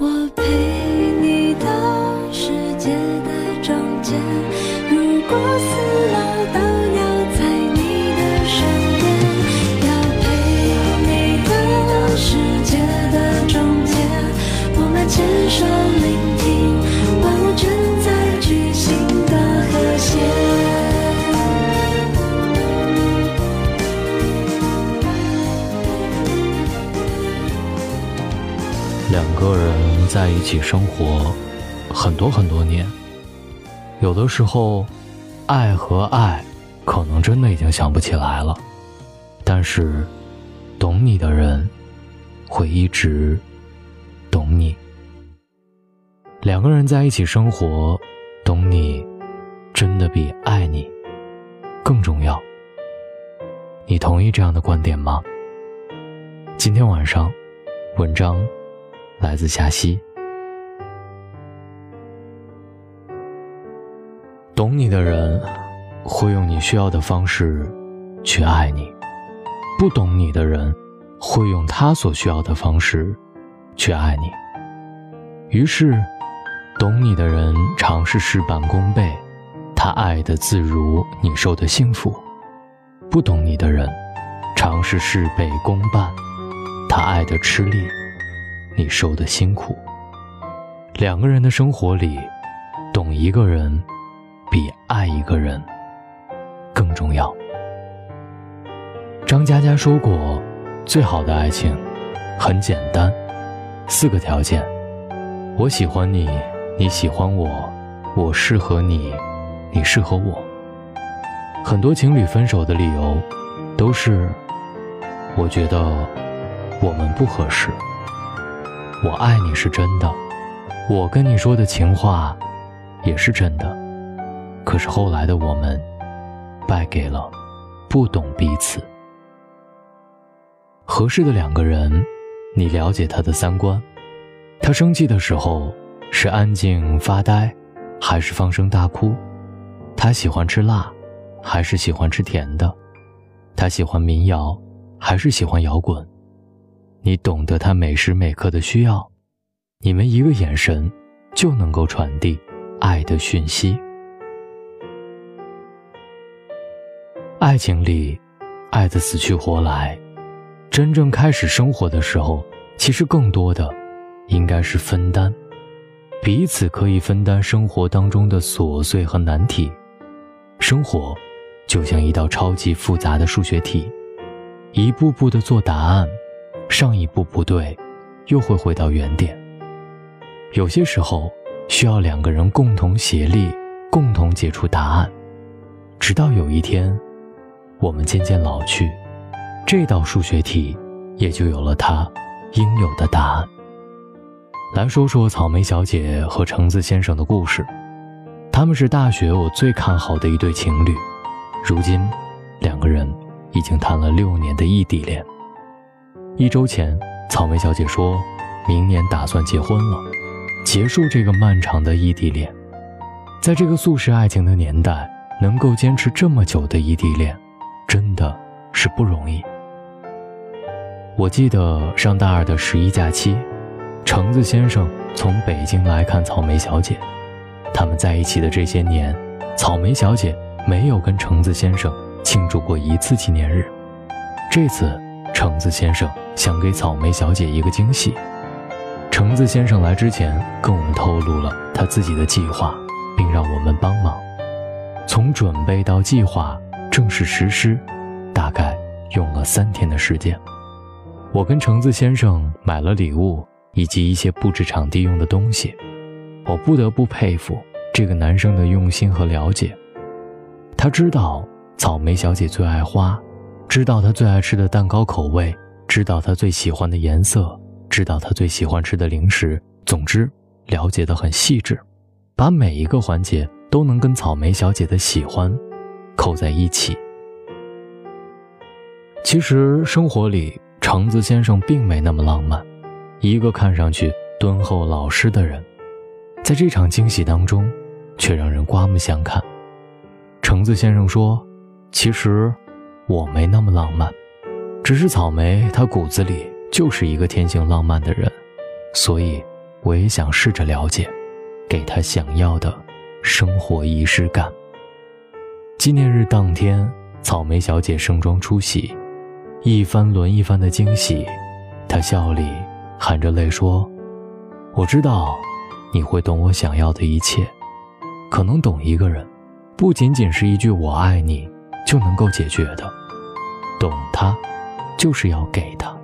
我陪你到世界在一起生活很多很多年，有的时候，爱和爱可能真的已经想不起来了，但是，懂你的人会一直懂你。两个人在一起生活，懂你真的比爱你更重要。你同意这样的观点吗？今天晚上，文章。来自夏曦。懂你的人，会用你需要的方式去爱你；不懂你的人，会用他所需要的方式去爱你。于是，懂你的人尝试事半功倍，他爱的自如，你受的幸福；不懂你的人，尝试事倍功半，他爱的吃力。你受的辛苦。两个人的生活里，懂一个人比爱一个人更重要。张嘉佳说过，最好的爱情很简单，四个条件：我喜欢你，你喜欢我，我适合你，你适合我。很多情侣分手的理由都是，我觉得我们不合适。我爱你是真的，我跟你说的情话也是真的，可是后来的我们败给了不懂彼此。合适的两个人，你了解他的三观，他生气的时候是安静发呆，还是放声大哭？他喜欢吃辣，还是喜欢吃甜的？他喜欢民谣，还是喜欢摇滚？你懂得他每时每刻的需要，你们一个眼神就能够传递爱的讯息。爱情里，爱的死去活来，真正开始生活的时候，其实更多的应该是分担，彼此可以分担生活当中的琐碎和难题。生活就像一道超级复杂的数学题，一步步的做答案。上一步不对，又会回到原点。有些时候需要两个人共同协力，共同解出答案，直到有一天，我们渐渐老去，这道数学题也就有了它应有的答案。来说说草莓小姐和橙子先生的故事，他们是大学我最看好的一对情侣，如今两个人已经谈了六年的异地恋。一周前，草莓小姐说，明年打算结婚了，结束这个漫长的异地恋。在这个速食爱情的年代，能够坚持这么久的异地恋，真的是不容易。我记得上大二的十一假期，橙子先生从北京来看草莓小姐。他们在一起的这些年，草莓小姐没有跟橙子先生庆祝过一次纪念日。这次。橙子先生想给草莓小姐一个惊喜。橙子先生来之前跟我们透露了他自己的计划，并让我们帮忙。从准备到计划正式实施，大概用了三天的时间。我跟橙子先生买了礼物以及一些布置场地用的东西。我不得不佩服这个男生的用心和了解。他知道草莓小姐最爱花。知道他最爱吃的蛋糕口味，知道他最喜欢的颜色，知道他最喜欢吃的零食。总之，了解的很细致，把每一个环节都能跟草莓小姐的喜欢扣在一起。其实生活里，橙子先生并没那么浪漫，一个看上去敦厚老实的人，在这场惊喜当中，却让人刮目相看。橙子先生说：“其实。”我没那么浪漫，只是草莓，他骨子里就是一个天性浪漫的人，所以我也想试着了解，给他想要的生活仪式感。纪念日当天，草莓小姐盛装出席，一番轮一番的惊喜。她笑里含着泪说：“我知道，你会懂我想要的一切。可能懂一个人，不仅仅是一句‘我爱你’就能够解决的。懂他，就是要给他，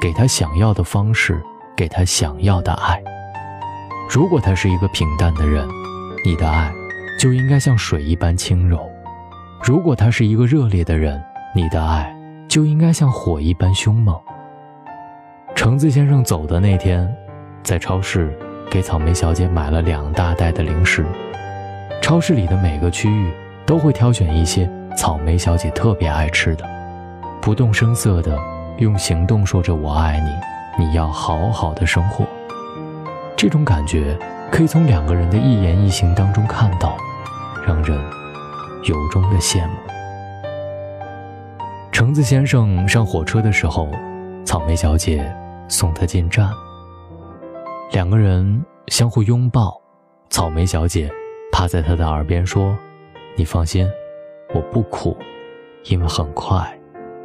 给他想要的方式，给他想要的爱。如果他是一个平淡的人，你的爱就应该像水一般轻柔；如果他是一个热烈的人，你的爱就应该像火一般凶猛。”橙子先生走的那天，在超市给草莓小姐买了两大袋的零食。超市里的每个区域都会挑选一些草莓小姐特别爱吃的，不动声色地用行动说着“我爱你”，你要好好的生活。这种感觉可以从两个人的一言一行当中看到，让人由衷的羡慕。橙子先生上火车的时候，草莓小姐。送他进站，两个人相互拥抱。草莓小姐趴在他的耳边说：“你放心，我不哭，因为很快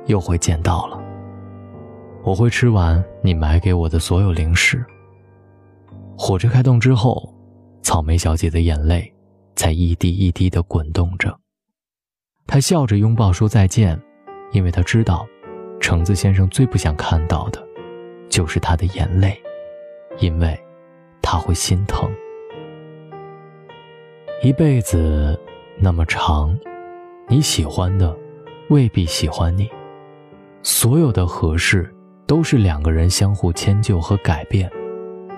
又会见到了。我会吃完你买给我的所有零食。”火车开动之后，草莓小姐的眼泪在一滴一滴地滚动着。她笑着拥抱说再见，因为她知道，橙子先生最不想看到的。就是他的眼泪，因为他会心疼。一辈子那么长，你喜欢的未必喜欢你。所有的合适都是两个人相互迁就和改变，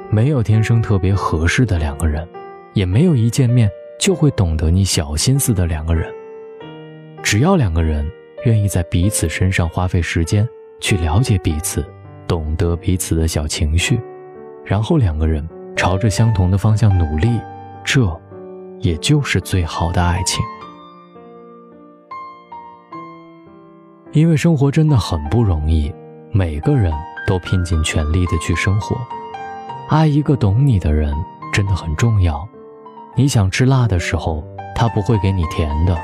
没有天生特别合适的两个人，也没有一见面就会懂得你小心思的两个人。只要两个人愿意在彼此身上花费时间去了解彼此。懂得彼此的小情绪，然后两个人朝着相同的方向努力，这，也就是最好的爱情。因为生活真的很不容易，每个人都拼尽全力的去生活。爱一个懂你的人真的很重要。你想吃辣的时候，他不会给你甜的；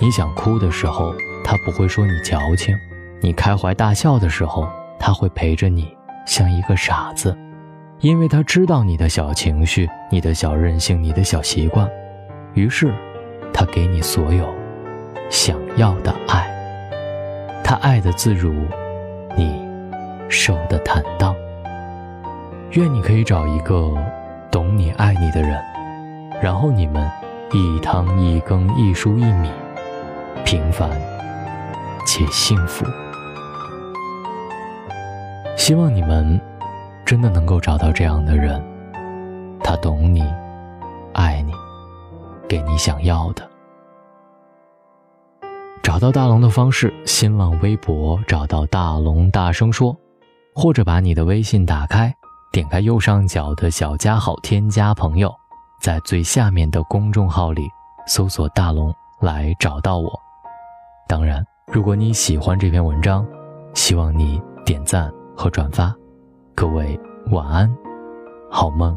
你想哭的时候，他不会说你矫情；你开怀大笑的时候。他会陪着你，像一个傻子，因为他知道你的小情绪、你的小任性、你的小习惯，于是，他给你所有想要的爱。他爱的自如，你受的坦荡。愿你可以找一个懂你、爱你的人，然后你们一汤一羹、一蔬一米，平凡且幸福。希望你们真的能够找到这样的人，他懂你，爱你，给你想要的。找到大龙的方式：新浪微博找到大龙，大声说，或者把你的微信打开，点开右上角的小加号，添加朋友，在最下面的公众号里搜索“大龙”来找到我。当然，如果你喜欢这篇文章，希望你点赞。和转发，各位晚安，好梦。